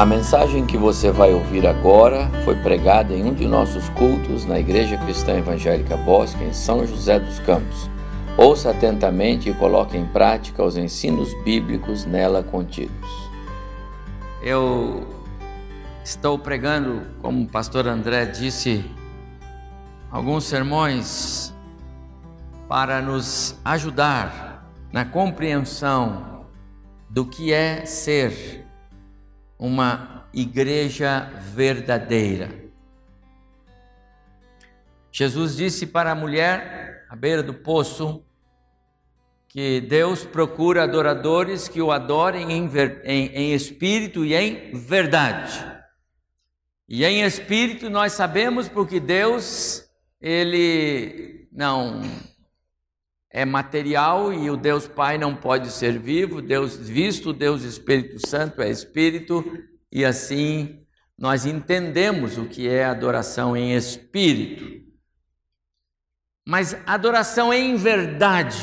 A mensagem que você vai ouvir agora foi pregada em um de nossos cultos na Igreja Cristã Evangélica Bosque, em São José dos Campos. Ouça atentamente e coloque em prática os ensinos bíblicos nela contidos. Eu estou pregando, como o pastor André disse, alguns sermões para nos ajudar na compreensão do que é ser uma igreja verdadeira. Jesus disse para a mulher à beira do poço que Deus procura adoradores que o adorem em, em, em espírito e em verdade. E em espírito nós sabemos porque Deus, ele não é material e o Deus Pai não pode ser vivo, Deus visto, Deus Espírito Santo é espírito, e assim nós entendemos o que é adoração em espírito. Mas adoração em verdade,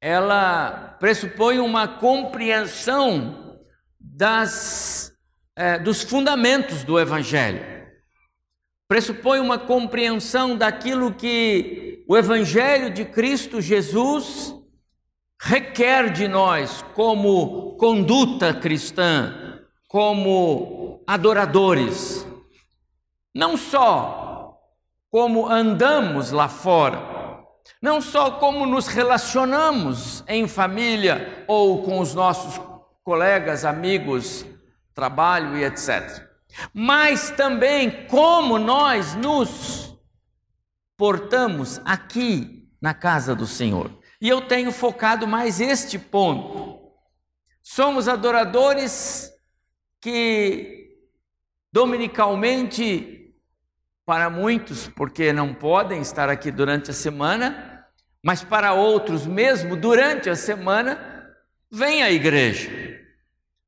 ela pressupõe uma compreensão das, é, dos fundamentos do Evangelho pressupõe uma compreensão daquilo que o Evangelho de Cristo Jesus requer de nós como conduta cristã, como adoradores. Não só como andamos lá fora, não só como nos relacionamos em família ou com os nossos colegas, amigos, trabalho e etc mas também como nós nos portamos aqui na casa do Senhor. E eu tenho focado mais este ponto. Somos adoradores que dominicalmente, para muitos, porque não podem estar aqui durante a semana, mas para outros, mesmo durante a semana, vem à igreja.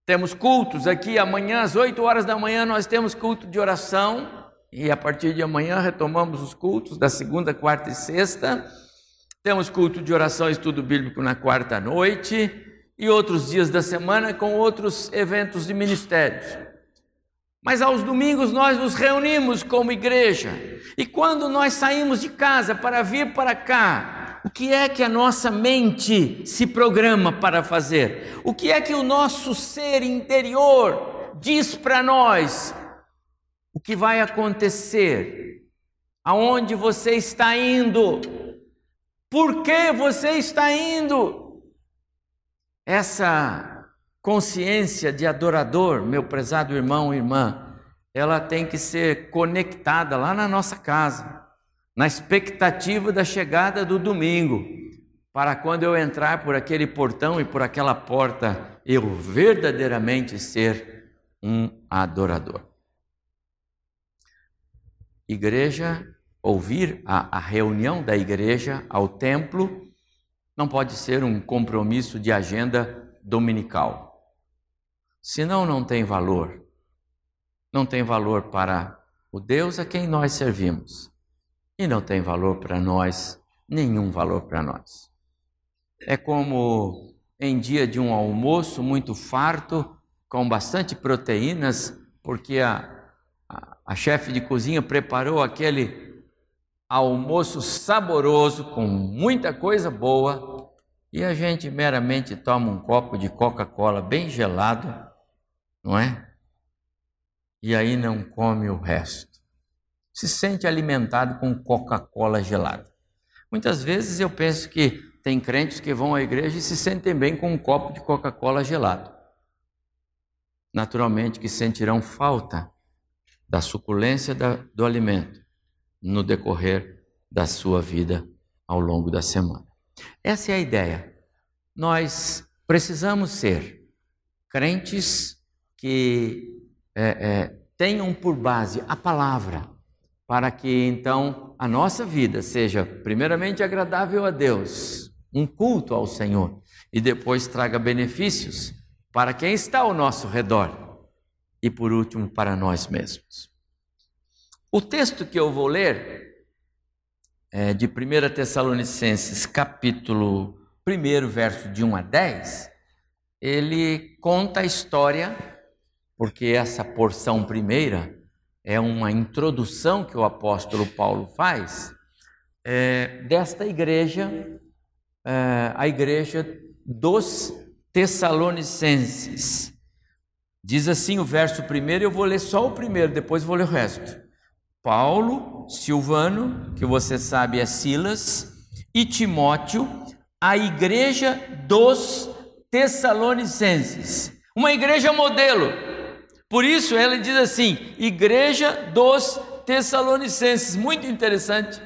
Temos cultos aqui amanhã às 8 horas da manhã nós temos culto de oração e a partir de amanhã retomamos os cultos da segunda, quarta e sexta. Temos culto de oração e estudo bíblico na quarta noite e outros dias da semana com outros eventos de ministérios. Mas aos domingos nós nos reunimos como igreja. E quando nós saímos de casa para vir para cá, o que é que a nossa mente se programa para fazer? O que é que o nosso ser interior diz para nós? O que vai acontecer? Aonde você está indo? Por que você está indo? Essa consciência de adorador, meu prezado irmão e irmã, ela tem que ser conectada lá na nossa casa na expectativa da chegada do domingo, para quando eu entrar por aquele portão e por aquela porta, eu verdadeiramente ser um adorador. Igreja, ouvir a, a reunião da igreja ao templo, não pode ser um compromisso de agenda dominical. Senão, não tem valor. Não tem valor para o Deus a quem nós servimos e não tem valor para nós, nenhum valor para nós. É como em dia de um almoço muito farto, com bastante proteínas, porque a, a, chefe de cozinha preparou aquele almoço saboroso, com muita coisa boa, e a gente meramente toma um copo de Coca-Cola bem gelado, não é? E aí não come o resto se sente alimentado com Coca-Cola gelada. Muitas vezes eu penso que tem crentes que vão à igreja e se sentem bem com um copo de Coca-Cola gelado. Naturalmente que sentirão falta da suculência do alimento no decorrer da sua vida ao longo da semana. Essa é a ideia. Nós precisamos ser crentes que é, é, tenham por base a palavra para que então a nossa vida seja primeiramente agradável a Deus, um culto ao Senhor, e depois traga benefícios para quem está ao nosso redor e por último para nós mesmos. O texto que eu vou ler é de 1 Tessalonicenses, capítulo 1, verso de 1 a 10, ele conta a história porque essa porção primeira é uma introdução que o apóstolo Paulo faz é, desta igreja, é, a igreja dos Tessalonicenses. Diz assim o verso primeiro, eu vou ler só o primeiro, depois vou ler o resto. Paulo, Silvano, que você sabe é Silas, e Timóteo, a igreja dos Tessalonicenses, uma igreja modelo. Por isso ele diz assim: Igreja dos Tessalonicenses, muito interessante.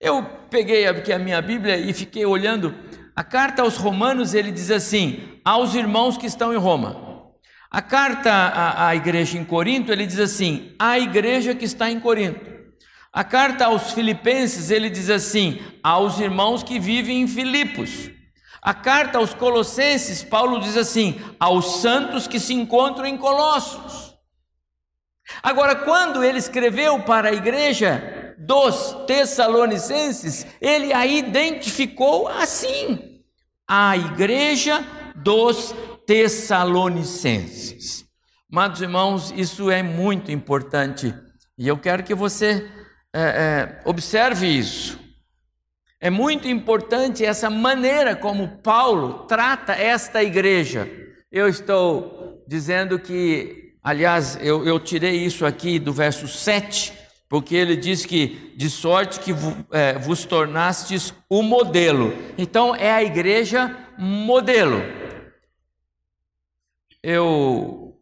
Eu peguei aqui a minha Bíblia e fiquei olhando. A carta aos Romanos ele diz assim: aos irmãos que estão em Roma. A carta à, à igreja em Corinto ele diz assim: à igreja que está em Corinto. A carta aos Filipenses ele diz assim: aos irmãos que vivem em Filipos. A carta aos Colossenses, Paulo diz assim: aos santos que se encontram em Colossos. Agora, quando ele escreveu para a igreja dos Tessalonicenses, ele a identificou assim: a igreja dos Tessalonicenses. Amados irmãos, isso é muito importante e eu quero que você é, é, observe isso. É muito importante essa maneira como Paulo trata esta igreja. Eu estou dizendo que, aliás, eu, eu tirei isso aqui do verso 7 porque ele diz que de sorte que é, vos tornastes o modelo. Então é a igreja modelo. Eu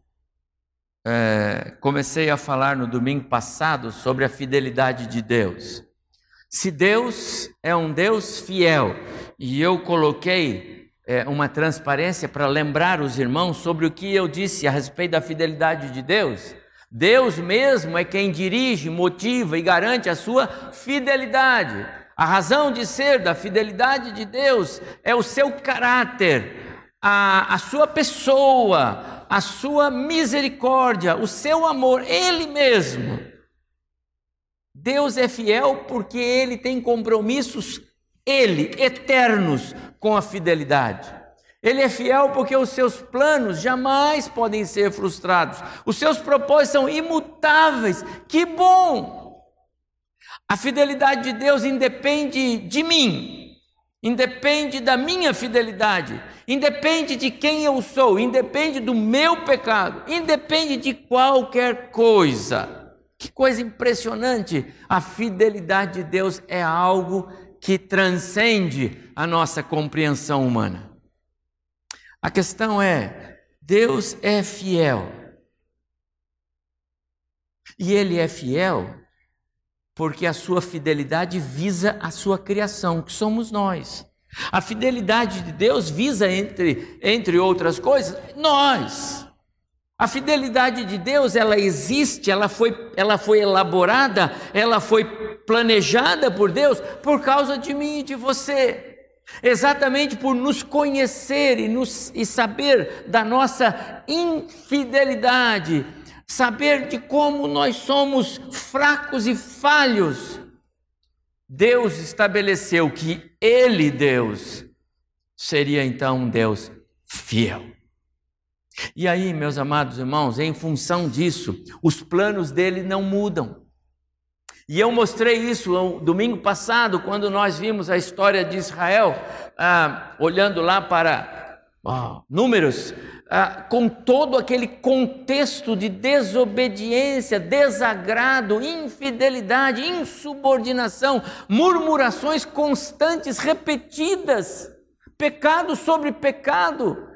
é, comecei a falar no domingo passado sobre a fidelidade de Deus. Se Deus é um Deus fiel, e eu coloquei é, uma transparência para lembrar os irmãos sobre o que eu disse a respeito da fidelidade de Deus. Deus mesmo é quem dirige, motiva e garante a sua fidelidade. A razão de ser da fidelidade de Deus é o seu caráter, a, a sua pessoa, a sua misericórdia, o seu amor, Ele mesmo. Deus é fiel porque Ele tem compromissos, Ele, eternos, com a fidelidade. Ele é fiel porque os seus planos jamais podem ser frustrados. Os seus propósitos são imutáveis. Que bom! A fidelidade de Deus independe de mim, independe da minha fidelidade, independe de quem eu sou, independe do meu pecado, independe de qualquer coisa. Que coisa impressionante! A fidelidade de Deus é algo que transcende a nossa compreensão humana. A questão é: Deus é fiel. E Ele é fiel porque a sua fidelidade visa a sua criação, que somos nós. A fidelidade de Deus visa, entre, entre outras coisas, nós. A fidelidade de Deus, ela existe, ela foi, ela foi elaborada, ela foi planejada por Deus por causa de mim e de você. Exatamente por nos conhecer e, nos, e saber da nossa infidelidade, saber de como nós somos fracos e falhos, Deus estabeleceu que Ele, Deus, seria então um Deus fiel. E aí, meus amados irmãos, em função disso, os planos dele não mudam. E eu mostrei isso no domingo passado, quando nós vimos a história de Israel, ah, olhando lá para Números, ah, com todo aquele contexto de desobediência, desagrado, infidelidade, insubordinação, murmurações constantes, repetidas, pecado sobre pecado.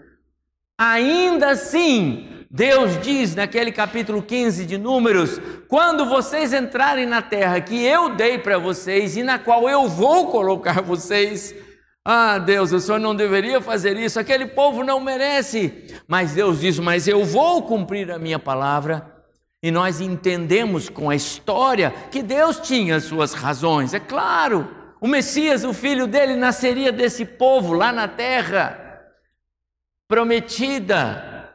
Ainda assim, Deus diz naquele capítulo 15 de Números: quando vocês entrarem na terra que eu dei para vocês e na qual eu vou colocar vocês, ah, Deus, o Senhor não deveria fazer isso, aquele povo não merece. Mas Deus diz: Mas eu vou cumprir a minha palavra. E nós entendemos com a história que Deus tinha suas razões. É claro, o Messias, o filho dele, nasceria desse povo lá na terra prometida.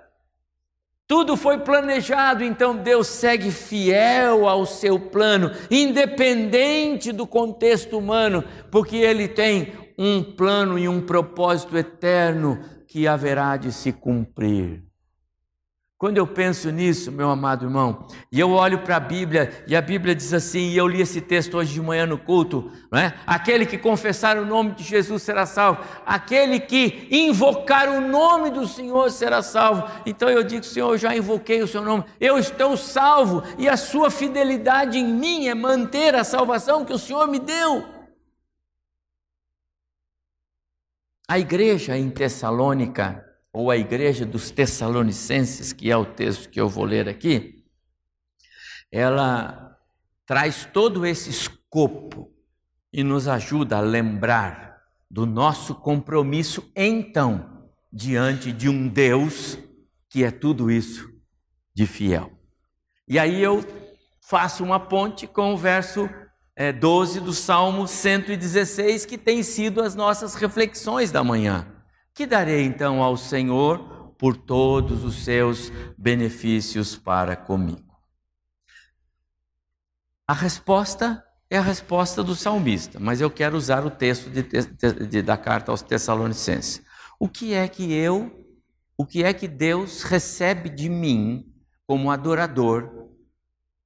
Tudo foi planejado, então Deus segue fiel ao seu plano, independente do contexto humano, porque Ele tem um plano e um propósito eterno que haverá de se cumprir. Quando eu penso nisso, meu amado irmão, e eu olho para a Bíblia, e a Bíblia diz assim, e eu li esse texto hoje de manhã no culto, não é? Aquele que confessar o nome de Jesus será salvo, aquele que invocar o nome do Senhor será salvo. Então eu digo, Senhor, eu já invoquei o seu nome, eu estou salvo, e a sua fidelidade em mim é manter a salvação que o Senhor me deu. A igreja em Tessalônica ou a igreja dos Tessalonicenses, que é o texto que eu vou ler aqui, ela traz todo esse escopo e nos ajuda a lembrar do nosso compromisso, então, diante de um Deus que é tudo isso de fiel. E aí eu faço uma ponte com o verso é, 12 do Salmo 116, que tem sido as nossas reflexões da manhã. Que darei então ao Senhor por todos os seus benefícios para comigo? A resposta é a resposta do salmista, mas eu quero usar o texto de, de, de, da carta aos Tessalonicenses. O que é que eu, o que é que Deus recebe de mim como adorador,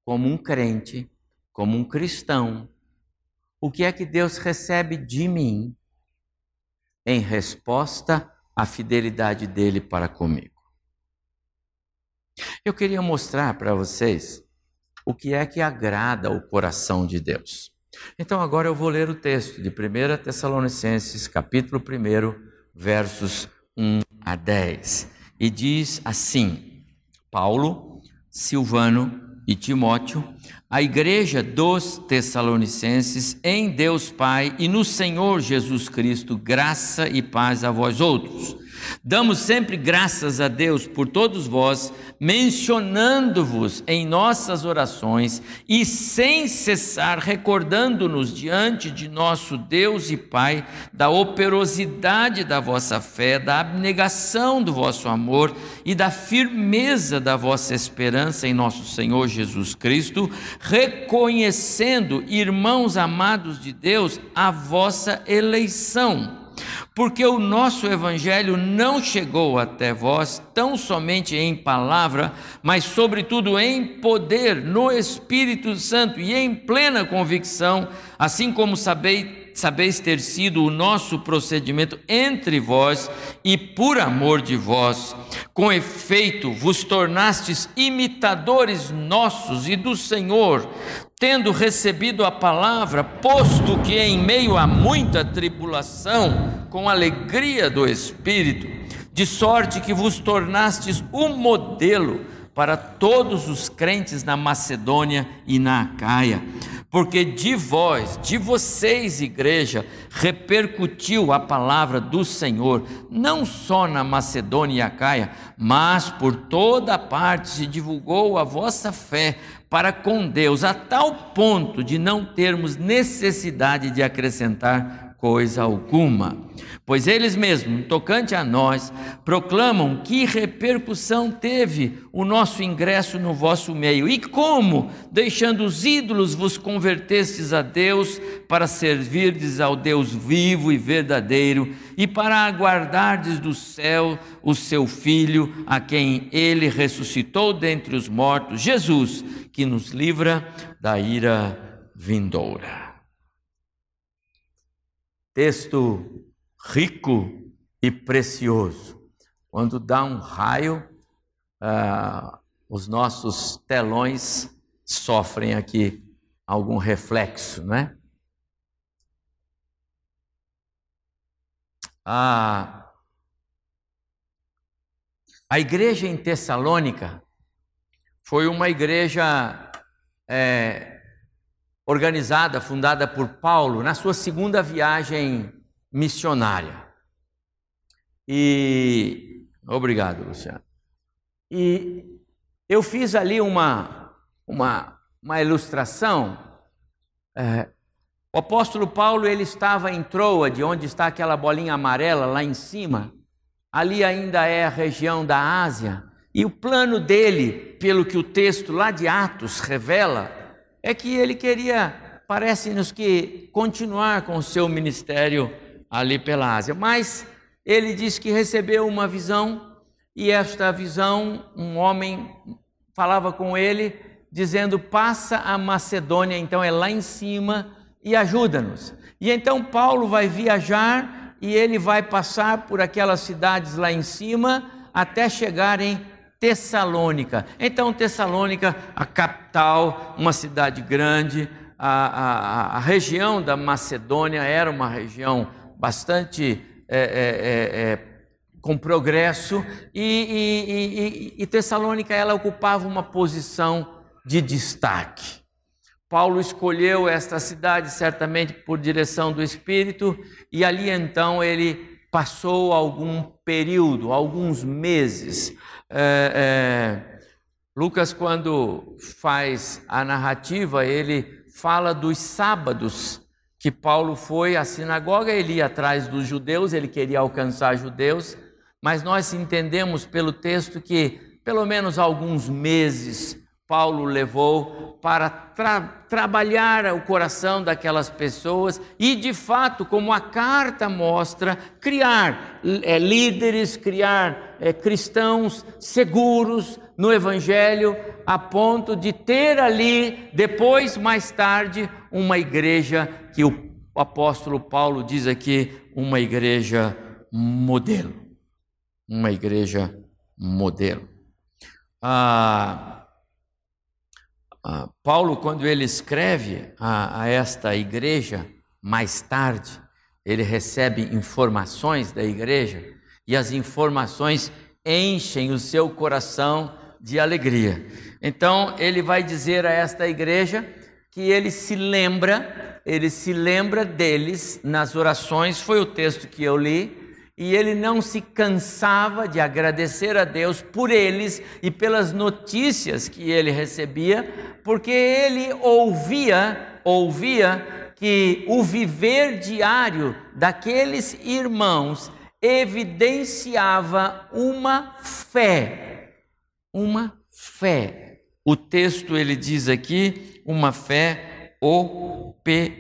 como um crente, como um cristão? O que é que Deus recebe de mim em resposta à fidelidade dele para comigo. Eu queria mostrar para vocês o que é que agrada o coração de Deus. Então agora eu vou ler o texto de 1 Tessalonicenses, capítulo 1, versos 1 a 10. E diz assim: Paulo, Silvano e Timóteo, a igreja dos Tessalonicenses, em Deus Pai e no Senhor Jesus Cristo, graça e paz a vós outros. Damos sempre graças a Deus por todos vós, mencionando-vos em nossas orações e sem cessar recordando-nos diante de nosso Deus e Pai da operosidade da vossa fé, da abnegação do vosso amor e da firmeza da vossa esperança em nosso Senhor Jesus Cristo, reconhecendo, irmãos amados de Deus, a vossa eleição porque o nosso evangelho não chegou até vós tão somente em palavra, mas sobretudo em poder, no Espírito Santo e em plena convicção, assim como sabeis sabeis ter sido o nosso procedimento entre vós e por amor de vós. Com efeito, vos tornastes imitadores nossos e do Senhor, tendo recebido a palavra, posto que em meio a muita tribulação, com alegria do Espírito, de sorte que vos tornastes um modelo para todos os crentes na Macedônia e na Acaia porque de vós, de vocês, igreja, repercutiu a palavra do Senhor, não só na Macedônia e Acaia, mas por toda parte se divulgou a vossa fé para com Deus, a tal ponto de não termos necessidade de acrescentar coisa alguma. Pois eles mesmos, tocante a nós, proclamam que repercussão teve o nosso ingresso no vosso meio e como, deixando os ídolos, vos convertestes a Deus para servirdes ao Deus vivo e verdadeiro e para aguardardes do céu o seu Filho, a quem ele ressuscitou dentre os mortos, Jesus, que nos livra da ira vindoura. Texto rico e precioso. Quando dá um raio, ah, os nossos telões sofrem aqui algum reflexo, né? Ah, a igreja em Tessalônica foi uma igreja é, organizada, fundada por Paulo na sua segunda viagem missionária. E obrigado, Luciano. E eu fiz ali uma uma, uma ilustração. É, o apóstolo Paulo ele estava em Troade, onde está aquela bolinha amarela lá em cima. Ali ainda é a região da Ásia. E o plano dele, pelo que o texto lá de Atos revela, é que ele queria, parece-nos que, continuar com o seu ministério ali pela Ásia. Mas ele diz que recebeu uma visão e esta visão, um homem falava com ele, dizendo: Passa a Macedônia, então é lá em cima, e ajuda-nos. E então Paulo vai viajar e ele vai passar por aquelas cidades lá em cima até chegar em Tessalônica. Então, Tessalônica, a capital, uma cidade grande, a, a, a região da Macedônia era uma região bastante é, é, é, com progresso, e, e, e, e Tessalônica ela ocupava uma posição de destaque. Paulo escolheu esta cidade certamente por direção do Espírito, e ali então ele passou algum período, alguns meses. É, é, Lucas, quando faz a narrativa, ele fala dos sábados que Paulo foi à sinagoga, ele ia atrás dos judeus, ele queria alcançar judeus, mas nós entendemos pelo texto que pelo menos alguns meses Paulo levou para tra trabalhar o coração daquelas pessoas e, de fato, como a carta mostra, criar é, líderes, criar é, cristãos seguros no Evangelho, a ponto de ter ali, depois, mais tarde, uma igreja que o apóstolo Paulo diz aqui, uma igreja modelo. Uma igreja modelo. Ah, ah, Paulo, quando ele escreve a, a esta igreja, mais tarde, ele recebe informações da igreja e as informações enchem o seu coração de alegria. Então, ele vai dizer a esta igreja que ele se lembra, ele se lembra deles nas orações, foi o texto que eu li, e ele não se cansava de agradecer a Deus por eles e pelas notícias que ele recebia, porque ele ouvia, ouvia que o viver diário daqueles irmãos evidenciava uma fé, uma fé. O texto ele diz aqui, uma fé operosa.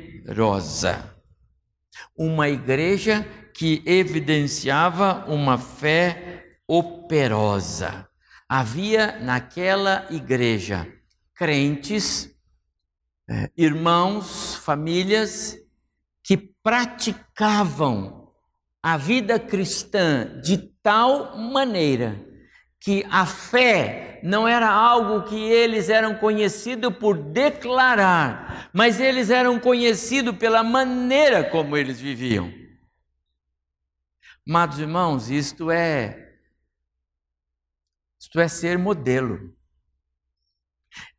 Uma igreja que evidenciava uma fé operosa. Havia naquela igreja crentes, é, irmãos, famílias que praticavam a vida cristã de tal maneira que a fé não era algo que eles eram conhecidos por declarar, mas eles eram conhecidos pela maneira como eles viviam. Amados irmãos, isto é isto é ser modelo.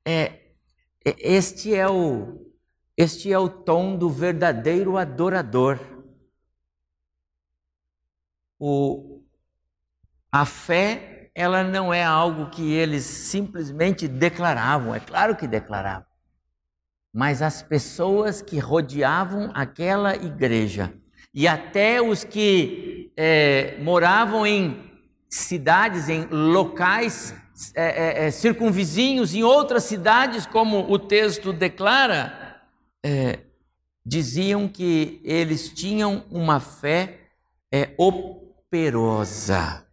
É, é, este é o este é o tom do verdadeiro adorador. O, a fé, ela não é algo que eles simplesmente declaravam, é claro que declaravam. Mas as pessoas que rodeavam aquela igreja e até os que é, moravam em cidades, em locais é, é, é, circunvizinhos, em outras cidades, como o texto declara, é, diziam que eles tinham uma fé é, operosa.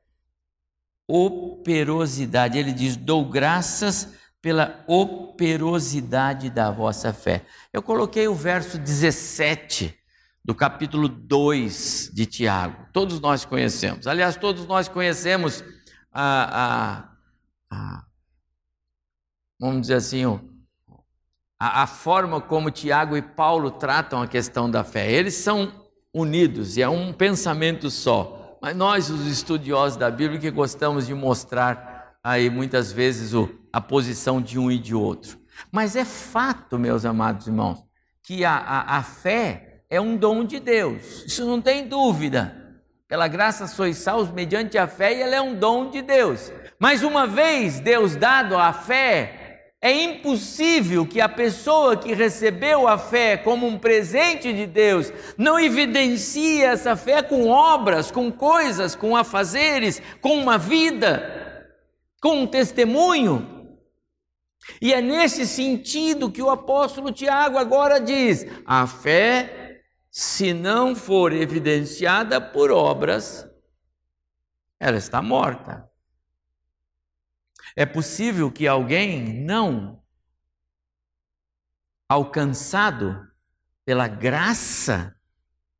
Operosidade. Ele diz: dou graças pela operosidade da vossa fé. Eu coloquei o verso 17 do capítulo 2 de Tiago. Todos nós conhecemos. Aliás, todos nós conhecemos a, a, a vamos dizer assim, a, a forma como Tiago e Paulo tratam a questão da fé. Eles são unidos e é um pensamento só. Mas nós, os estudiosos da Bíblia, que gostamos de mostrar aí muitas vezes o, a posição de um e de outro. Mas é fato, meus amados irmãos, que a, a, a fé é um dom de Deus, isso não tem dúvida. Pela graça sois salvos mediante a fé e ela é um dom de Deus. Mas uma vez Deus dado a fé, é impossível que a pessoa que recebeu a fé como um presente de Deus não evidencie essa fé com obras, com coisas, com afazeres, com uma vida, com um testemunho. E é nesse sentido que o apóstolo Tiago agora diz: a fé se não for evidenciada por obras, ela está morta. É possível que alguém não alcançado pela graça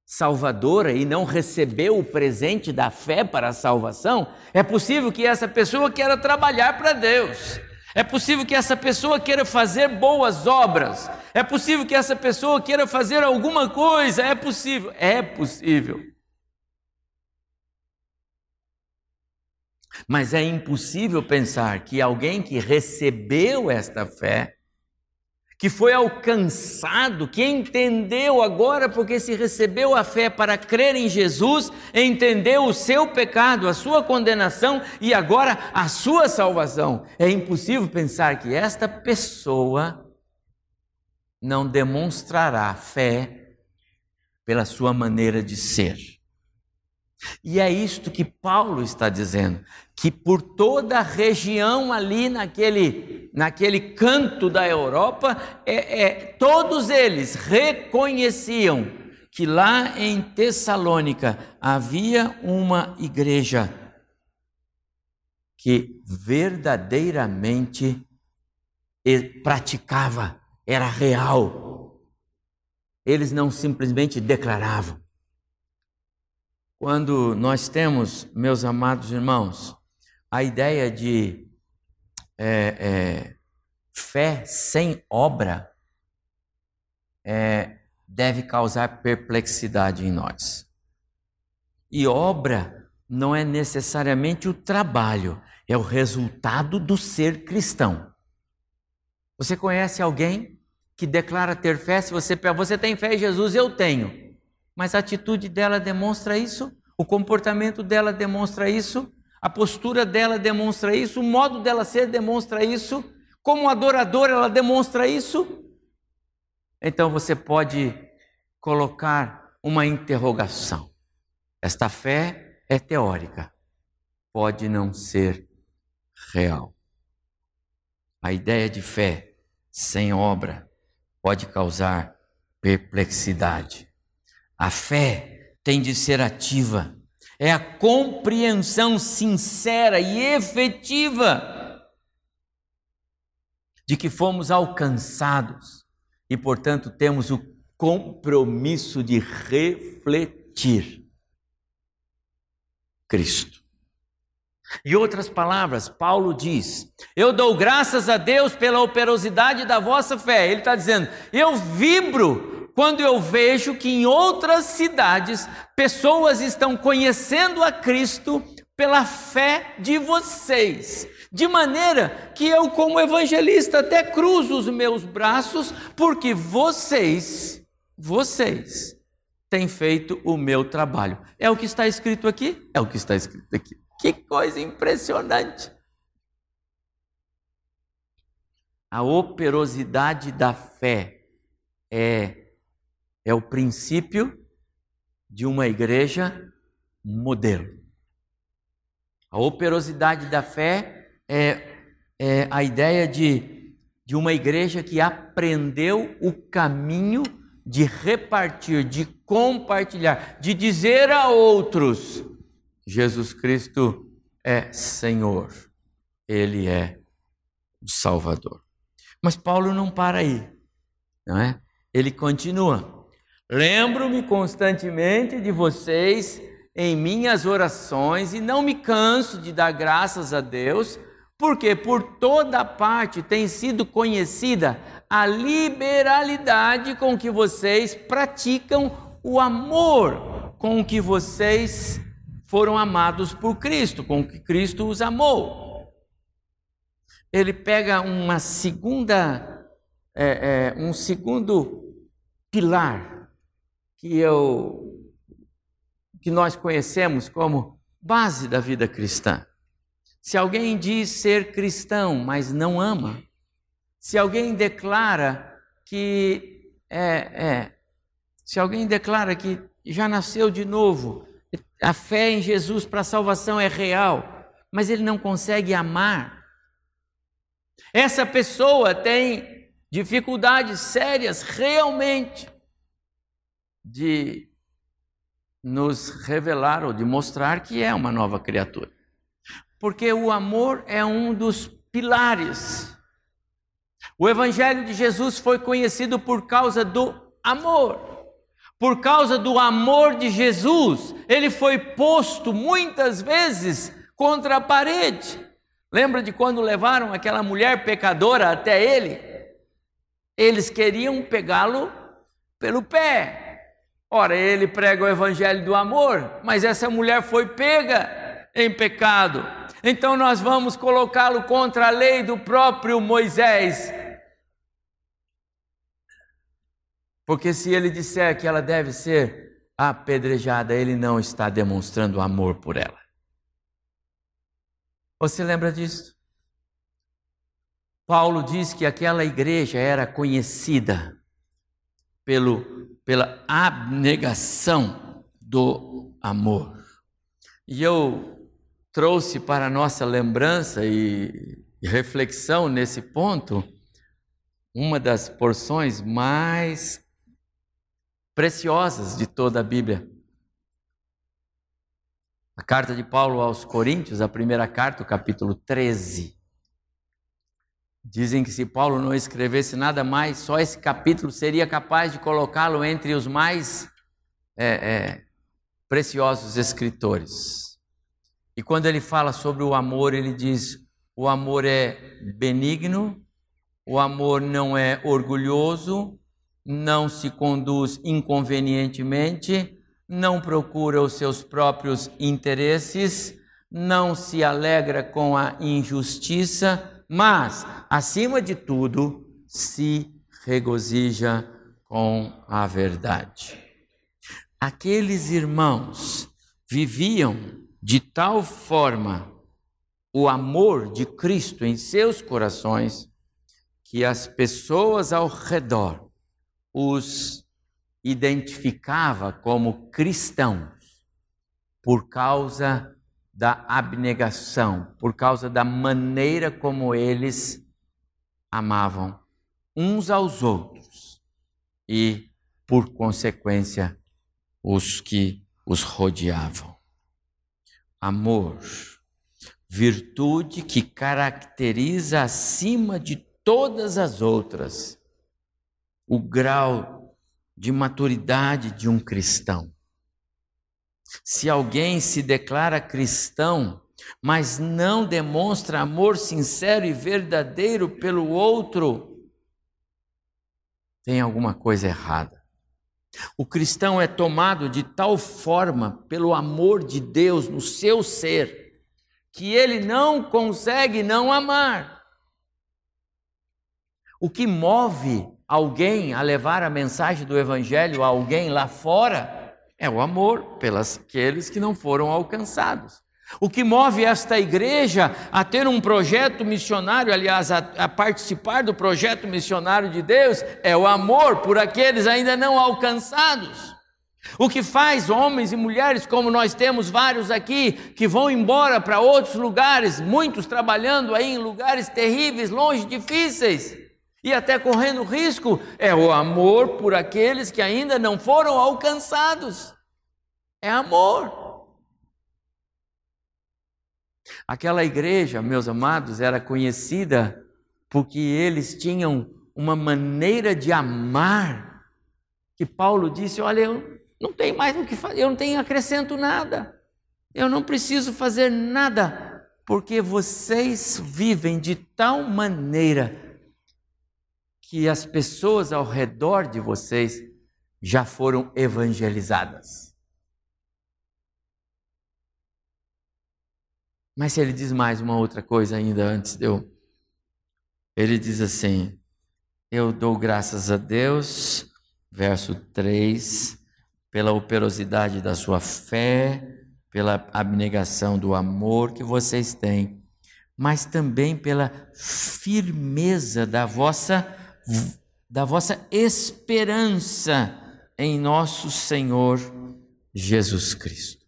salvadora e não recebeu o presente da fé para a salvação, é possível que essa pessoa queira trabalhar para Deus. É possível que essa pessoa queira fazer boas obras. É possível que essa pessoa queira fazer alguma coisa. É possível. É possível. Mas é impossível pensar que alguém que recebeu esta fé que foi alcançado, que entendeu agora, porque se recebeu a fé para crer em Jesus, entendeu o seu pecado, a sua condenação e agora a sua salvação. É impossível pensar que esta pessoa não demonstrará fé pela sua maneira de ser. E é isto que Paulo está dizendo, que por toda a região ali naquele, naquele canto da Europa, é, é, todos eles reconheciam que lá em Tessalônica havia uma igreja que verdadeiramente praticava, era real. Eles não simplesmente declaravam. Quando nós temos, meus amados irmãos, a ideia de é, é, fé sem obra é, deve causar perplexidade em nós. E obra não é necessariamente o trabalho, é o resultado do ser cristão. Você conhece alguém que declara ter fé? Se você, você tem fé em Jesus, eu tenho mas a atitude dela demonstra isso, o comportamento dela demonstra isso, a postura dela demonstra isso, o modo dela ser demonstra isso, como adoradora ela demonstra isso. Então você pode colocar uma interrogação. Esta fé é teórica, pode não ser real. A ideia de fé sem obra pode causar perplexidade. A fé tem de ser ativa, é a compreensão sincera e efetiva de que fomos alcançados e, portanto, temos o compromisso de refletir Cristo. Em outras palavras, Paulo diz: Eu dou graças a Deus pela operosidade da vossa fé. Ele está dizendo: Eu vibro quando eu vejo que em outras cidades pessoas estão conhecendo a Cristo pela fé de vocês. De maneira que eu, como evangelista, até cruzo os meus braços, porque vocês, vocês, têm feito o meu trabalho. É o que está escrito aqui? É o que está escrito aqui. Que coisa impressionante! A operosidade da fé é é o princípio de uma igreja modelo. A operosidade da fé é, é a ideia de, de uma igreja que aprendeu o caminho de repartir, de compartilhar, de dizer a outros: Jesus Cristo é Senhor, Ele é o Salvador. Mas Paulo não para aí, não é? Ele continua. Lembro-me constantemente de vocês em minhas orações e não me canso de dar graças a Deus, porque por toda parte tem sido conhecida a liberalidade com que vocês praticam o amor com que vocês foram amados por Cristo, com que Cristo os amou. Ele pega uma segunda, é, é, um segundo pilar que eu que nós conhecemos como base da vida cristã. Se alguém diz ser cristão, mas não ama, se alguém declara que é, é se alguém declara que já nasceu de novo, a fé em Jesus para a salvação é real, mas ele não consegue amar, essa pessoa tem dificuldades sérias realmente de nos revelar ou de mostrar que é uma nova criatura. Porque o amor é um dos pilares. O Evangelho de Jesus foi conhecido por causa do amor. Por causa do amor de Jesus, ele foi posto muitas vezes contra a parede. Lembra de quando levaram aquela mulher pecadora até ele? Eles queriam pegá-lo pelo pé. Ora, ele prega o evangelho do amor, mas essa mulher foi pega em pecado. Então nós vamos colocá-lo contra a lei do próprio Moisés. Porque se ele disser que ela deve ser apedrejada, ele não está demonstrando amor por ela. Você lembra disso? Paulo diz que aquela igreja era conhecida pelo, pela abnegação do amor. E eu trouxe para nossa lembrança e reflexão nesse ponto uma das porções mais preciosas de toda a Bíblia. A carta de Paulo aos Coríntios, a primeira carta, o capítulo 13. Dizem que se Paulo não escrevesse nada mais, só esse capítulo seria capaz de colocá-lo entre os mais é, é, preciosos escritores. E quando ele fala sobre o amor, ele diz: o amor é benigno, o amor não é orgulhoso, não se conduz inconvenientemente, não procura os seus próprios interesses, não se alegra com a injustiça mas, acima de tudo, se regozija com a verdade. Aqueles irmãos viviam de tal forma o amor de Cristo em seus corações que as pessoas ao redor os identificava como cristãos por causa da abnegação, por causa da maneira como eles amavam uns aos outros e, por consequência, os que os rodeavam. Amor, virtude que caracteriza acima de todas as outras o grau de maturidade de um cristão. Se alguém se declara cristão, mas não demonstra amor sincero e verdadeiro pelo outro, tem alguma coisa errada. O cristão é tomado de tal forma pelo amor de Deus no seu ser, que ele não consegue não amar. O que move alguém a levar a mensagem do Evangelho a alguém lá fora é o amor pelos aqueles que não foram alcançados. O que move esta igreja a ter um projeto missionário, aliás, a, a, participar do projeto missionário de Deus, é o amor por aqueles ainda não alcançados. O que faz homens e mulheres, como nós temos vários aqui, que vão embora para outros lugares, muitos trabalhando aí em lugares terríveis, longe, difíceis, e até correndo risco, é o amor por aqueles que ainda não foram alcançados. É amor. Aquela igreja, meus amados, era conhecida porque eles tinham uma maneira de amar que Paulo disse: Olha, eu não tenho mais o que fazer, eu não tenho acrescento nada, eu não preciso fazer nada, porque vocês vivem de tal maneira que as pessoas ao redor de vocês já foram evangelizadas. Mas ele diz mais uma outra coisa ainda antes de eu. Ele diz assim: Eu dou graças a Deus, verso 3, pela operosidade da sua fé, pela abnegação do amor que vocês têm, mas também pela firmeza da vossa da vossa esperança em nosso Senhor Jesus Cristo.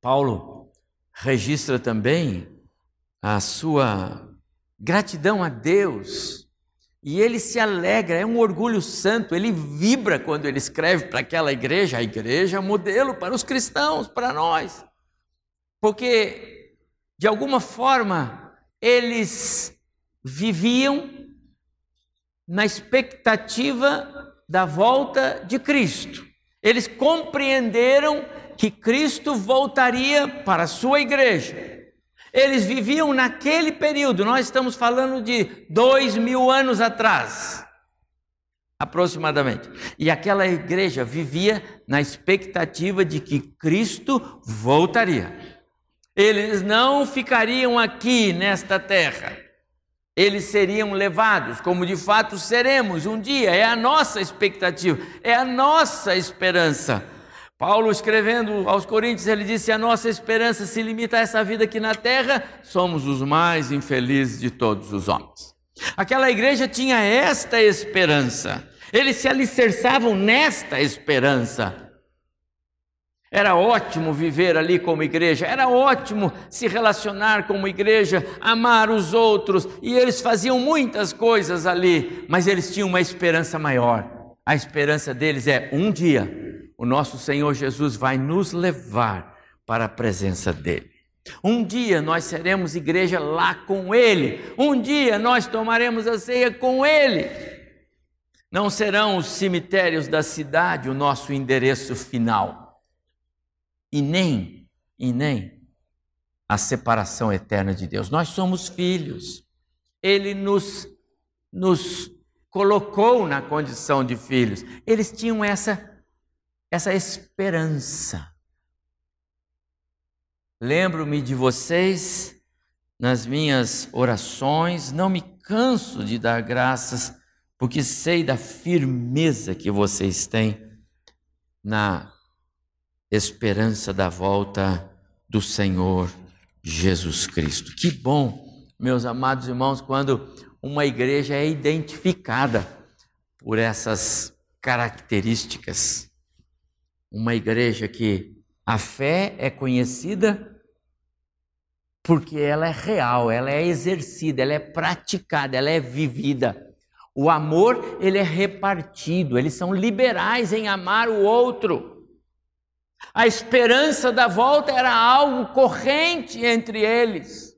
Paulo registra também a sua gratidão a Deus. E ele se alegra, é um orgulho santo, ele vibra quando ele escreve para aquela igreja, a igreja é modelo para os cristãos, para nós, porque de alguma forma eles viviam na expectativa da volta de Cristo. Eles compreenderam que Cristo voltaria para a sua igreja. Eles viviam naquele período, nós estamos falando de dois mil anos atrás, aproximadamente. E aquela igreja vivia na expectativa de que Cristo voltaria. Eles não ficariam aqui nesta terra. Eles seriam levados, como de fato seremos um dia, é a nossa expectativa, é a nossa esperança. Paulo, escrevendo aos Coríntios, ele disse: A nossa esperança se limita a essa vida aqui na terra, somos os mais infelizes de todos os homens. Aquela igreja tinha esta esperança, eles se alicerçavam nesta esperança. Era ótimo viver ali como igreja, era ótimo se relacionar como igreja, amar os outros, e eles faziam muitas coisas ali, mas eles tinham uma esperança maior. A esperança deles é: um dia o nosso Senhor Jesus vai nos levar para a presença dele. Um dia nós seremos igreja lá com ele, um dia nós tomaremos a ceia com ele. Não serão os cemitérios da cidade o nosso endereço final e nem, e nem a separação eterna de Deus. Nós somos filhos. Ele nos, nos colocou na condição de filhos. Eles tinham essa, essa esperança. Lembro-me de vocês nas minhas orações, não me canso de dar graças, porque sei da firmeza que vocês têm na esperança da volta do Senhor Jesus Cristo. Que bom, meus amados irmãos, quando uma igreja é identificada por essas características. Uma igreja que a fé é conhecida porque ela é real, ela é exercida, ela é praticada, ela é vivida. O amor, ele é repartido, eles são liberais em amar o outro. A esperança da volta era algo corrente entre eles.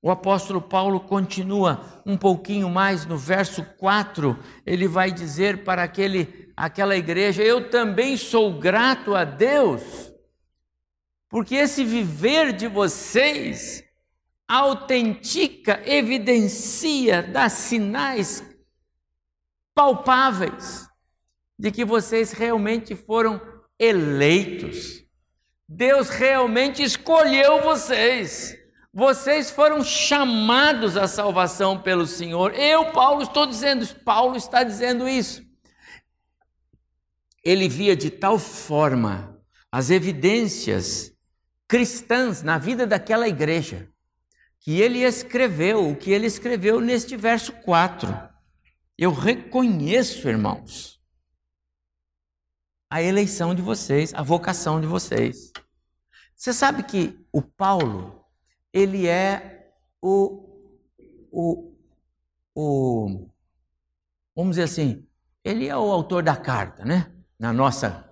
O apóstolo Paulo continua um pouquinho mais no verso 4, ele vai dizer para aquele, aquela igreja: Eu também sou grato a Deus, porque esse viver de vocês autentica, evidencia, dá sinais palpáveis de que vocês realmente foram eleitos. Deus realmente escolheu vocês. Vocês foram chamados à salvação pelo Senhor. Eu, Paulo, estou dizendo, Paulo está dizendo isso. Ele via de tal forma as evidências cristãs na vida daquela igreja, que ele escreveu o que ele escreveu neste verso 4. Eu reconheço, irmãos, a eleição de vocês, a vocação de vocês. Você sabe que o Paulo, ele é o, o, o, vamos dizer assim, ele é o autor da carta, né? Na nossa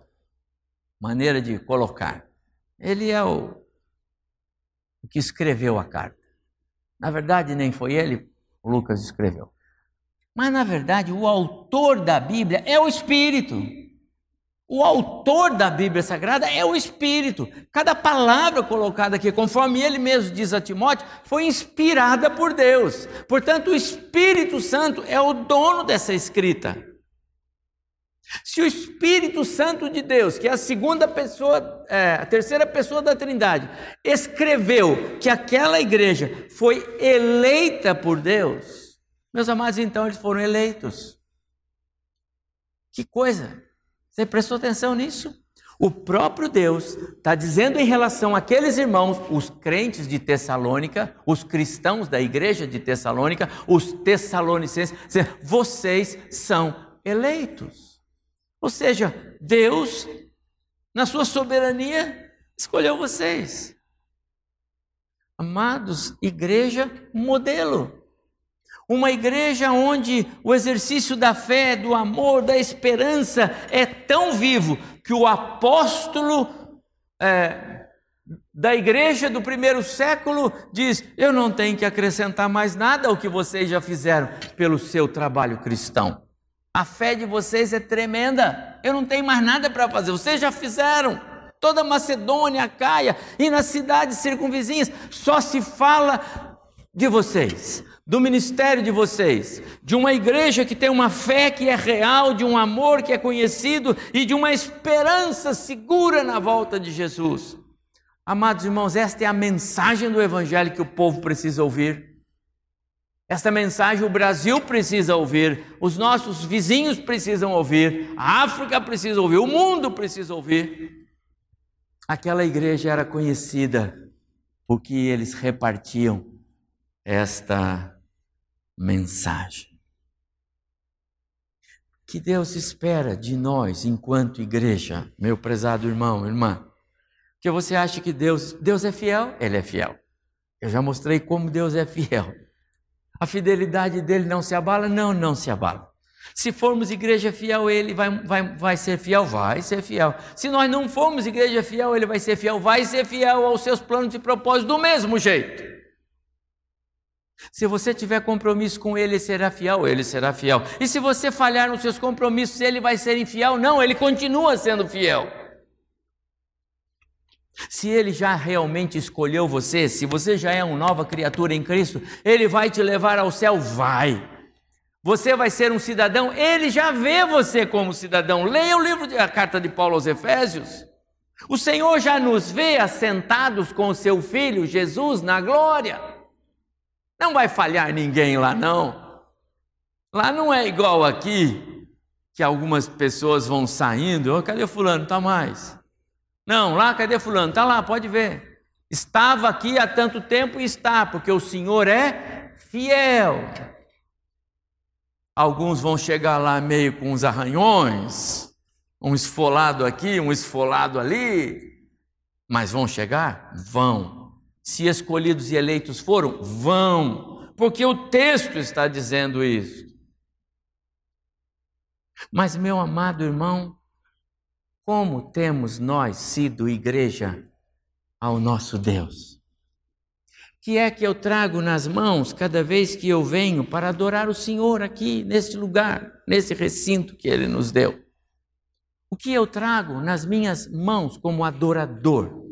maneira de colocar. Ele é o, o que escreveu a carta. Na verdade, nem foi ele, Lucas escreveu. Mas, na verdade, o autor da Bíblia é o Espírito. O autor da Bíblia Sagrada é o Espírito. Cada palavra colocada aqui, conforme ele mesmo diz a Timóteo, foi inspirada por Deus. Portanto, o Espírito Santo é o dono dessa escrita. Se o Espírito Santo de Deus, que é a segunda pessoa, é, a terceira pessoa da Trindade, escreveu que aquela igreja foi eleita por Deus, meus amados, então eles foram eleitos. Que coisa! Você prestou atenção nisso? O próprio Deus está dizendo em relação àqueles irmãos, os crentes de Tessalônica, os cristãos da igreja de Tessalônica, os tessalonicenses, vocês são eleitos. Ou seja, Deus, na sua soberania, escolheu vocês. Amados, igreja modelo. Uma igreja onde o exercício da fé, do amor, da esperança é tão vivo que o apóstolo é, da igreja do primeiro século diz: Eu não tenho que acrescentar mais nada ao que vocês já fizeram pelo seu trabalho cristão. A fé de vocês é tremenda. Eu não tenho mais nada para fazer. Vocês já fizeram. Toda Macedônia, Caia e nas cidades circunvizinhas só se fala de vocês, do ministério de vocês, de uma igreja que tem uma fé que é real, de um amor que é conhecido e de uma esperança segura na volta de Jesus. Amados irmãos, esta é a mensagem do Evangelho que o povo precisa ouvir. Esta mensagem o Brasil precisa ouvir, os nossos vizinhos precisam ouvir, a África precisa ouvir, o mundo precisa ouvir. Aquela igreja era conhecida porque eles repartiam esta mensagem. Que Deus espera de nós enquanto igreja, meu prezado irmão, irmã. Que você acha que Deus, Deus é fiel? Ele é fiel. Eu já mostrei como Deus é fiel. A fidelidade dele não se abala? Não, não se abala. Se formos igreja fiel, ele vai, vai, vai ser fiel? Vai ser fiel. Se nós não formos igreja fiel, ele vai ser fiel? Vai ser fiel aos seus planos e propósitos do mesmo jeito. Se você tiver compromisso com ele, será fiel, ele será fiel. E se você falhar nos seus compromissos, ele vai ser infiel? Não, ele continua sendo fiel. Se ele já realmente escolheu você, se você já é uma nova criatura em Cristo, ele vai te levar ao céu? Vai. Você vai ser um cidadão, ele já vê você como cidadão. Leia o livro, de, a carta de Paulo aos Efésios. O Senhor já nos vê assentados com o seu filho Jesus na glória. Não vai falhar ninguém lá, não. Lá não é igual aqui, que algumas pessoas vão saindo. Oh, cadê Fulano? Está mais. Não, lá, cadê Fulano? Está lá, pode ver. Estava aqui há tanto tempo e está, porque o Senhor é fiel. Alguns vão chegar lá meio com uns arranhões, um esfolado aqui, um esfolado ali, mas vão chegar? Vão. Se escolhidos e eleitos foram, vão, porque o texto está dizendo isso. Mas, meu amado irmão, como temos nós sido igreja ao nosso Deus? Que é que eu trago nas mãos cada vez que eu venho para adorar o Senhor aqui, neste lugar, nesse recinto que Ele nos deu? O que eu trago nas minhas mãos como adorador?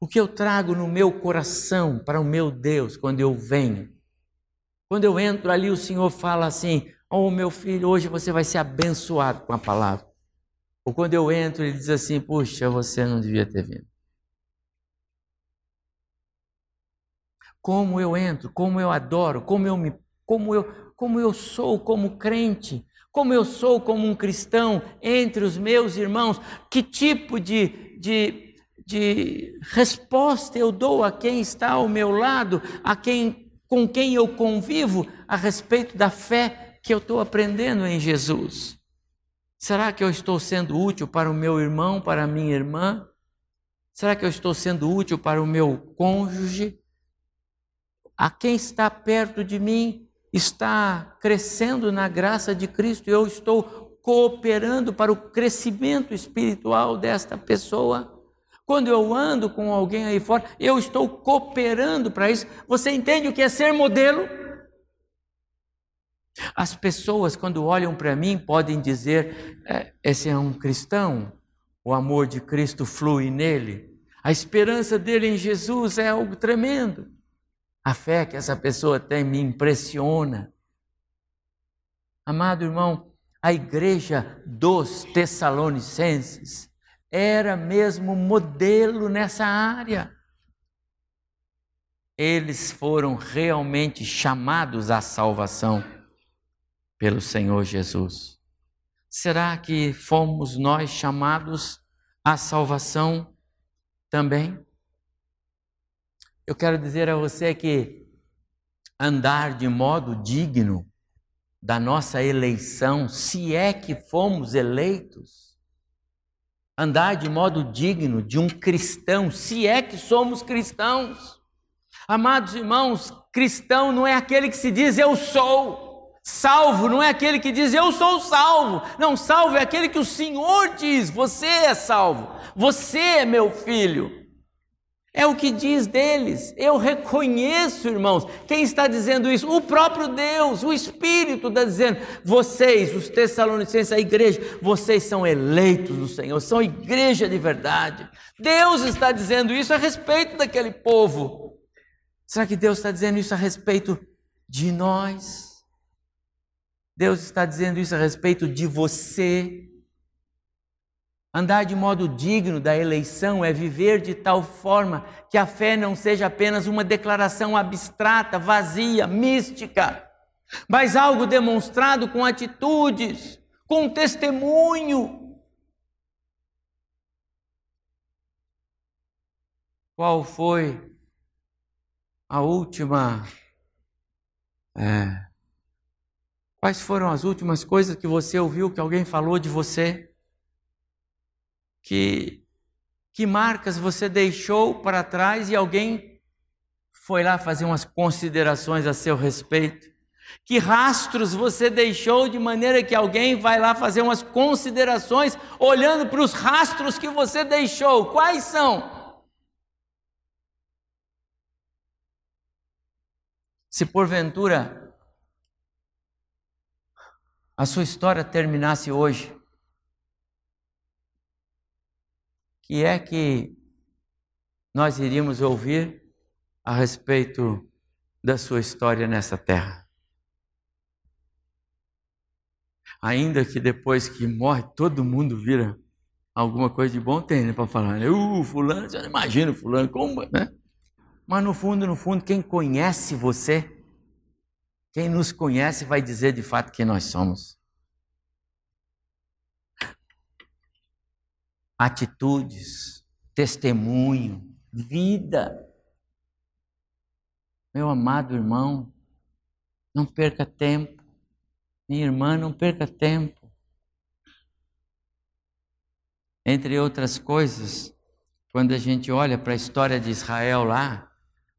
O que eu trago no meu coração para o meu Deus quando eu venho? Quando eu entro ali, o Senhor fala assim: Oh, meu filho, hoje você vai ser abençoado com a palavra. Ou quando eu entro, ele diz assim: Puxa, você não devia ter vindo. Como eu entro, como eu adoro, como eu me, como eu, como eu sou como crente, como eu sou como um cristão entre os meus irmãos, que tipo de, de, de resposta eu dou a quem está ao meu lado, a quem com quem eu convivo a respeito da fé que eu estou aprendendo em Jesus? Será que eu estou sendo útil para o meu irmão, para a minha irmã? Será que eu estou sendo útil para o meu cônjuge? A quem está perto de mim está crescendo na graça de Cristo e eu estou cooperando para o crescimento espiritual desta pessoa? Quando eu ando com alguém aí fora, eu estou cooperando para isso. Você entende o que é ser modelo? As pessoas, quando olham para mim, podem dizer: é, esse é um cristão, o amor de Cristo flui nele, a esperança dele em Jesus é algo tremendo. A fé que essa pessoa tem me impressiona. Amado irmão, a igreja dos Tessalonicenses era mesmo modelo nessa área. Eles foram realmente chamados à salvação pelo Senhor Jesus. Será que fomos nós chamados à salvação também? Eu quero dizer a você que andar de modo digno da nossa eleição, se é que fomos eleitos, andar de modo digno de um cristão, se é que somos cristãos. Amados irmãos, cristão não é aquele que se diz eu sou. Salvo não é aquele que diz eu sou salvo. Não, salvo é aquele que o Senhor diz: você é salvo, você é meu filho. É o que diz deles. Eu reconheço, irmãos. Quem está dizendo isso? O próprio Deus, o Espírito está dizendo: vocês, os Tessalonicenses, a igreja, vocês são eleitos do Senhor, são igreja de verdade. Deus está dizendo isso a respeito daquele povo. Será que Deus está dizendo isso a respeito de nós? Deus está dizendo isso a respeito de você. Andar de modo digno da eleição é viver de tal forma que a fé não seja apenas uma declaração abstrata, vazia, mística, mas algo demonstrado com atitudes, com testemunho. Qual foi a última. É, quais foram as últimas coisas que você ouviu que alguém falou de você? Que, que marcas você deixou para trás e alguém foi lá fazer umas considerações a seu respeito? Que rastros você deixou de maneira que alguém vai lá fazer umas considerações olhando para os rastros que você deixou? Quais são? Se porventura a sua história terminasse hoje, que é que nós iríamos ouvir a respeito da sua história nessa terra. Ainda que depois que morre todo mundo vira alguma coisa de bom, tem né, para falar, né? Uh, fulano, você não imagina fulano, como, né? Mas no fundo, no fundo, quem conhece você, quem nos conhece vai dizer de fato quem nós somos. Atitudes, testemunho, vida. Meu amado irmão, não perca tempo. Minha irmã, não perca tempo. Entre outras coisas, quando a gente olha para a história de Israel lá,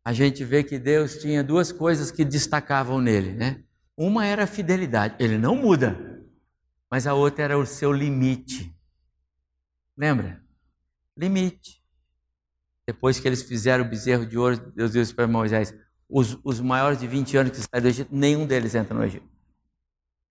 a gente vê que Deus tinha duas coisas que destacavam nele, né? Uma era a fidelidade, ele não muda, mas a outra era o seu limite. Lembra? Limite. Depois que eles fizeram o bezerro de ouro, Deus disse para Moisés: os, os maiores de 20 anos que saíram do Egito, nenhum deles entra no Egito.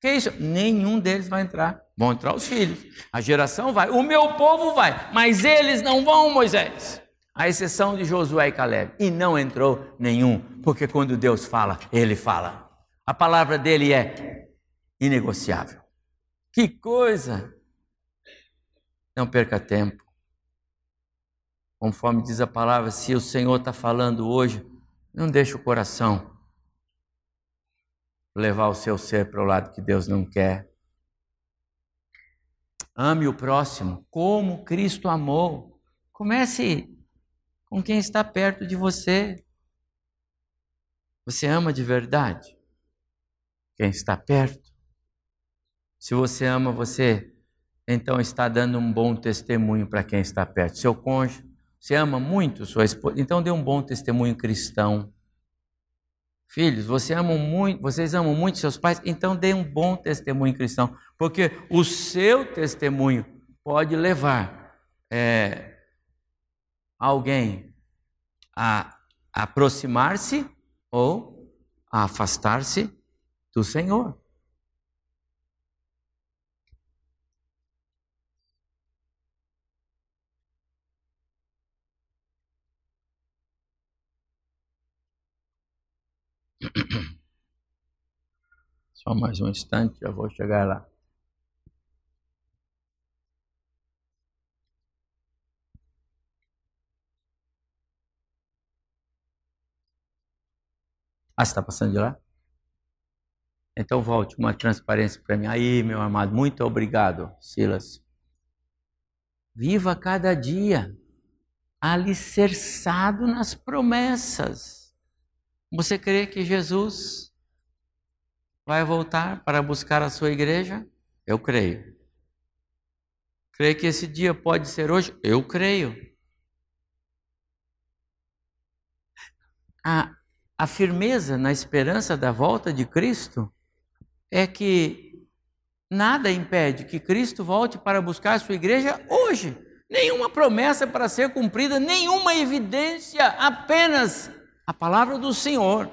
Que isso? Nenhum deles vai entrar. Vão entrar os filhos. A geração vai. O meu povo vai. Mas eles não vão, Moisés. A exceção de Josué e Caleb. E não entrou nenhum. Porque quando Deus fala, ele fala. A palavra dele é inegociável. Que coisa! Não perca tempo. Conforme diz a palavra, se o Senhor está falando hoje, não deixe o coração levar o seu ser para o lado que Deus não quer. Ame o próximo como Cristo amou. Comece com quem está perto de você. Você ama de verdade quem está perto? Se você ama, você então está dando um bom testemunho para quem está perto. Seu cônjuge, você ama muito sua esposa, então dê um bom testemunho cristão. Filhos, você ama muito, vocês amam muito seus pais, então dê um bom testemunho cristão, porque o seu testemunho pode levar é, alguém a aproximar-se ou a afastar-se do Senhor. Só mais um instante, já vou chegar lá. Ah, está passando de lá? Então volte uma transparência para mim. Aí, meu amado, muito obrigado, Silas. Viva cada dia alicerçado nas promessas. Você crê que Jesus vai voltar para buscar a sua igreja? Eu creio. Crê que esse dia pode ser hoje? Eu creio. A, a firmeza na esperança da volta de Cristo é que nada impede que Cristo volte para buscar a sua igreja hoje. Nenhuma promessa para ser cumprida, nenhuma evidência, apenas a palavra do Senhor.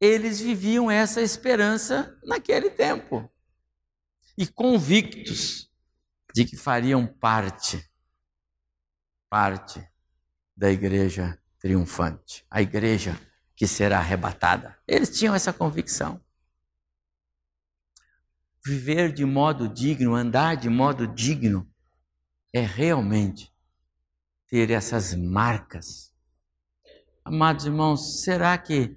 Eles viviam essa esperança naquele tempo e convictos de que fariam parte, parte da igreja triunfante, a igreja que será arrebatada. Eles tinham essa convicção. Viver de modo digno, andar de modo digno, é realmente ter essas marcas. Amados irmãos, será que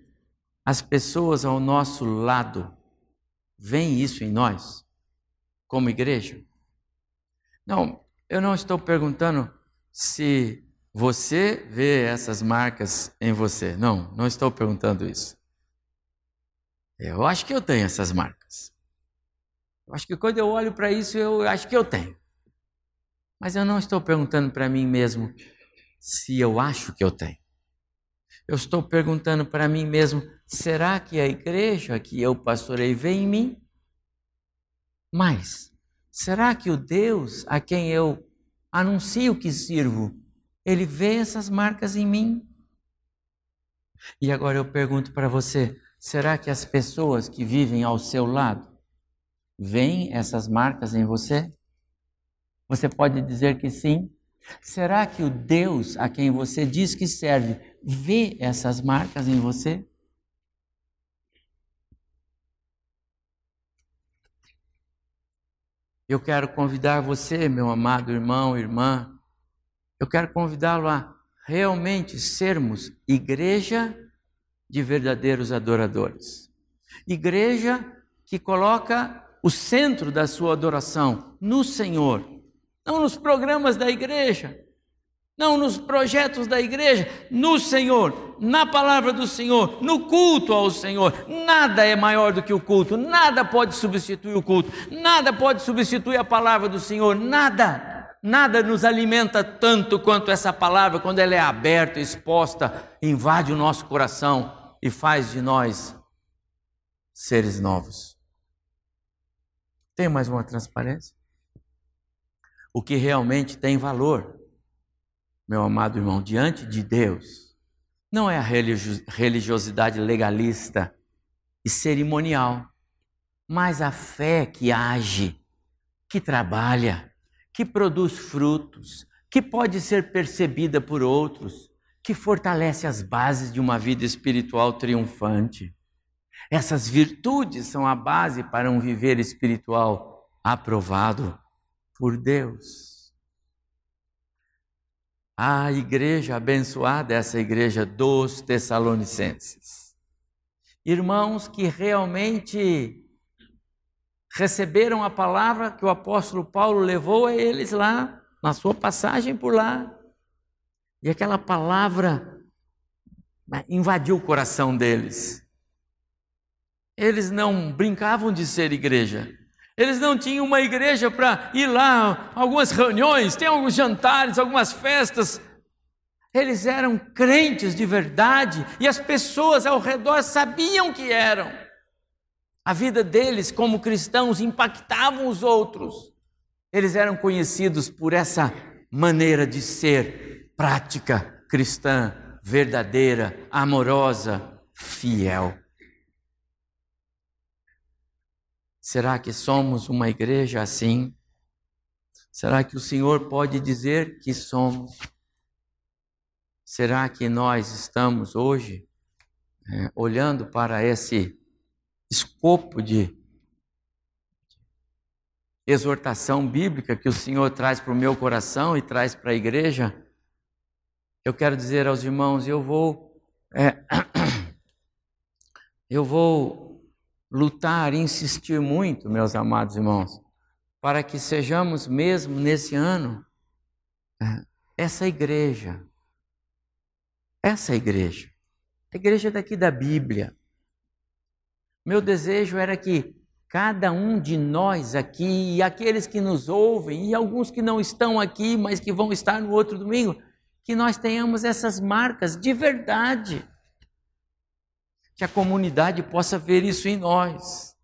as pessoas ao nosso lado veem isso em nós, como igreja? Não, eu não estou perguntando se você vê essas marcas em você. Não, não estou perguntando isso. Eu acho que eu tenho essas marcas. Eu acho que quando eu olho para isso, eu acho que eu tenho. Mas eu não estou perguntando para mim mesmo se eu acho que eu tenho. Eu estou perguntando para mim mesmo: será que a igreja que eu pastorei vê em mim? Mas, será que o Deus a quem eu anuncio que sirvo ele vê essas marcas em mim. E agora eu pergunto para você: será que as pessoas que vivem ao seu lado veem essas marcas em você? Você pode dizer que sim. Será que o Deus a quem você diz que serve vê essas marcas em você? Eu quero convidar você, meu amado irmão, irmã, eu quero convidá-lo a realmente sermos igreja de verdadeiros adoradores. Igreja que coloca o centro da sua adoração no Senhor, não nos programas da igreja, não nos projetos da igreja, no Senhor, na palavra do Senhor, no culto ao Senhor. Nada é maior do que o culto, nada pode substituir o culto, nada pode substituir a palavra do Senhor, nada. Nada nos alimenta tanto quanto essa palavra, quando ela é aberta, exposta, invade o nosso coração e faz de nós seres novos. Tem mais uma transparência? O que realmente tem valor, meu amado irmão, diante de Deus, não é a religiosidade legalista e cerimonial, mas a fé que age, que trabalha que produz frutos, que pode ser percebida por outros, que fortalece as bases de uma vida espiritual triunfante. Essas virtudes são a base para um viver espiritual aprovado por Deus. A igreja abençoada, essa igreja dos Tessalonicenses. Irmãos que realmente receberam a palavra que o apóstolo Paulo levou a eles lá, na sua passagem por lá. E aquela palavra né, invadiu o coração deles. Eles não brincavam de ser igreja. Eles não tinham uma igreja para ir lá, algumas reuniões, tem alguns jantares, algumas festas. Eles eram crentes de verdade e as pessoas ao redor sabiam que eram. A vida deles como cristãos impactavam os outros. Eles eram conhecidos por essa maneira de ser prática cristã, verdadeira, amorosa, fiel. Será que somos uma igreja assim? Será que o Senhor pode dizer que somos? Será que nós estamos hoje é, olhando para esse escopo de exortação bíblica que o Senhor traz para o meu coração e traz para a igreja, eu quero dizer aos irmãos, eu vou, é, eu vou lutar, insistir muito, meus amados irmãos, para que sejamos mesmo nesse ano essa igreja, essa igreja, a igreja daqui da Bíblia, meu desejo era que cada um de nós aqui, e aqueles que nos ouvem, e alguns que não estão aqui, mas que vão estar no outro domingo, que nós tenhamos essas marcas de verdade. Que a comunidade possa ver isso em nós.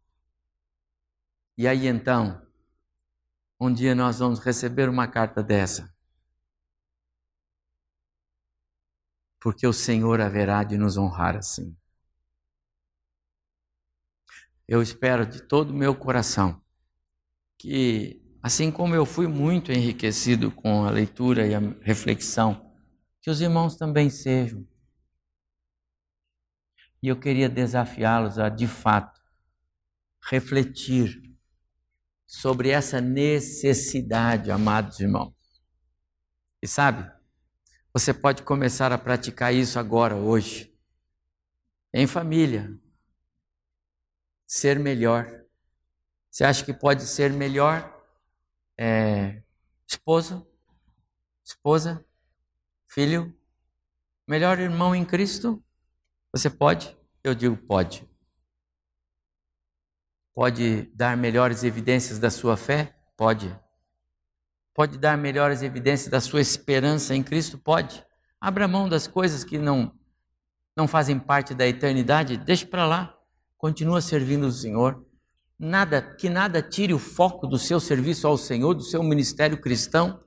E aí então, um dia nós vamos receber uma carta dessa. Porque o Senhor haverá de nos honrar assim. Eu espero de todo o meu coração que, assim como eu fui muito enriquecido com a leitura e a reflexão, que os irmãos também sejam. E eu queria desafiá-los a, de fato, refletir sobre essa necessidade, amados irmãos. E sabe, você pode começar a praticar isso agora, hoje, em família. Ser melhor. Você acha que pode ser melhor? É, esposo? Esposa? Filho? Melhor irmão em Cristo? Você pode? Eu digo pode. Pode dar melhores evidências da sua fé? Pode. Pode dar melhores evidências da sua esperança em Cristo? Pode. Abra mão das coisas que não não fazem parte da eternidade, deixe para lá. Continua servindo o Senhor. Nada que nada tire o foco do seu serviço ao Senhor, do seu ministério cristão.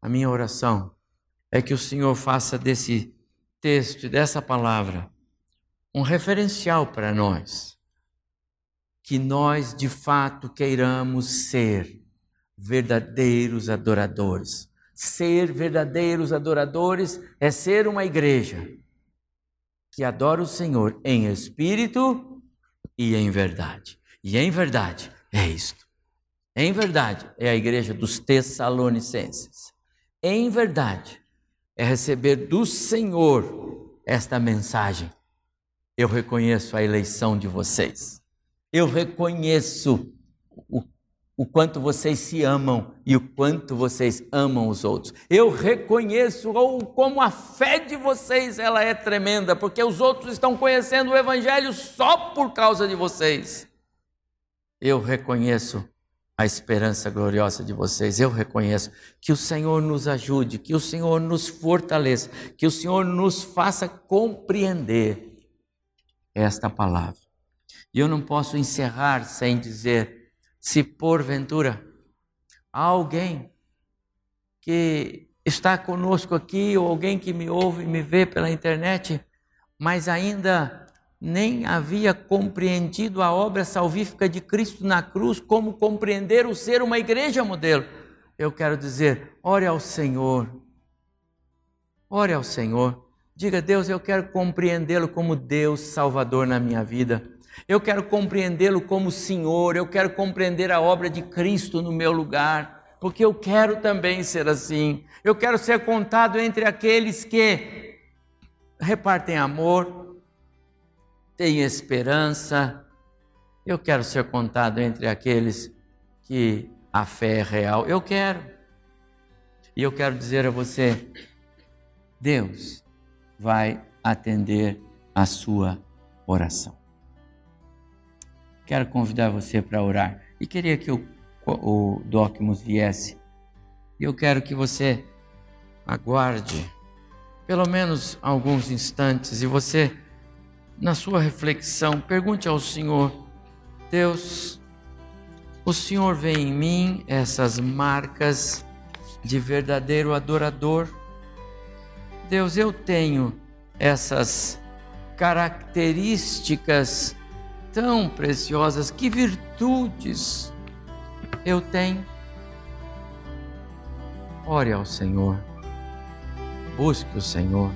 A minha oração é que o Senhor faça desse texto e dessa palavra um referencial para nós. Que nós de fato queiramos ser verdadeiros adoradores. Ser verdadeiros adoradores é ser uma igreja que adora o Senhor em espírito e em verdade. E em verdade é isto. Em verdade é a igreja dos Tessalonicenses. Em verdade é receber do Senhor esta mensagem. Eu reconheço a eleição de vocês. Eu reconheço o, o quanto vocês se amam e o quanto vocês amam os outros. Eu reconheço como a fé de vocês ela é tremenda, porque os outros estão conhecendo o evangelho só por causa de vocês. Eu reconheço a esperança gloriosa de vocês. Eu reconheço que o Senhor nos ajude, que o Senhor nos fortaleça, que o Senhor nos faça compreender esta palavra. E eu não posso encerrar sem dizer: se porventura há alguém que está conosco aqui, ou alguém que me ouve e me vê pela internet, mas ainda nem havia compreendido a obra salvífica de Cristo na cruz, como compreender o ser uma igreja modelo. Eu quero dizer, ore ao Senhor, ore ao Senhor, diga, Deus, eu quero compreendê-lo como Deus Salvador na minha vida. Eu quero compreendê-lo como Senhor, eu quero compreender a obra de Cristo no meu lugar, porque eu quero também ser assim. Eu quero ser contado entre aqueles que repartem amor, tem esperança. Eu quero ser contado entre aqueles que a fé é real. Eu quero. E eu quero dizer a você: Deus vai atender a sua oração. Quero convidar você para orar. E queria que o, o Docmus viesse. E eu quero que você aguarde pelo menos alguns instantes e você na sua reflexão, pergunte ao Senhor: Deus, o Senhor vê em mim essas marcas de verdadeiro adorador? Deus, eu tenho essas características tão preciosas, que virtudes eu tenho? Ore ao Senhor, busque o Senhor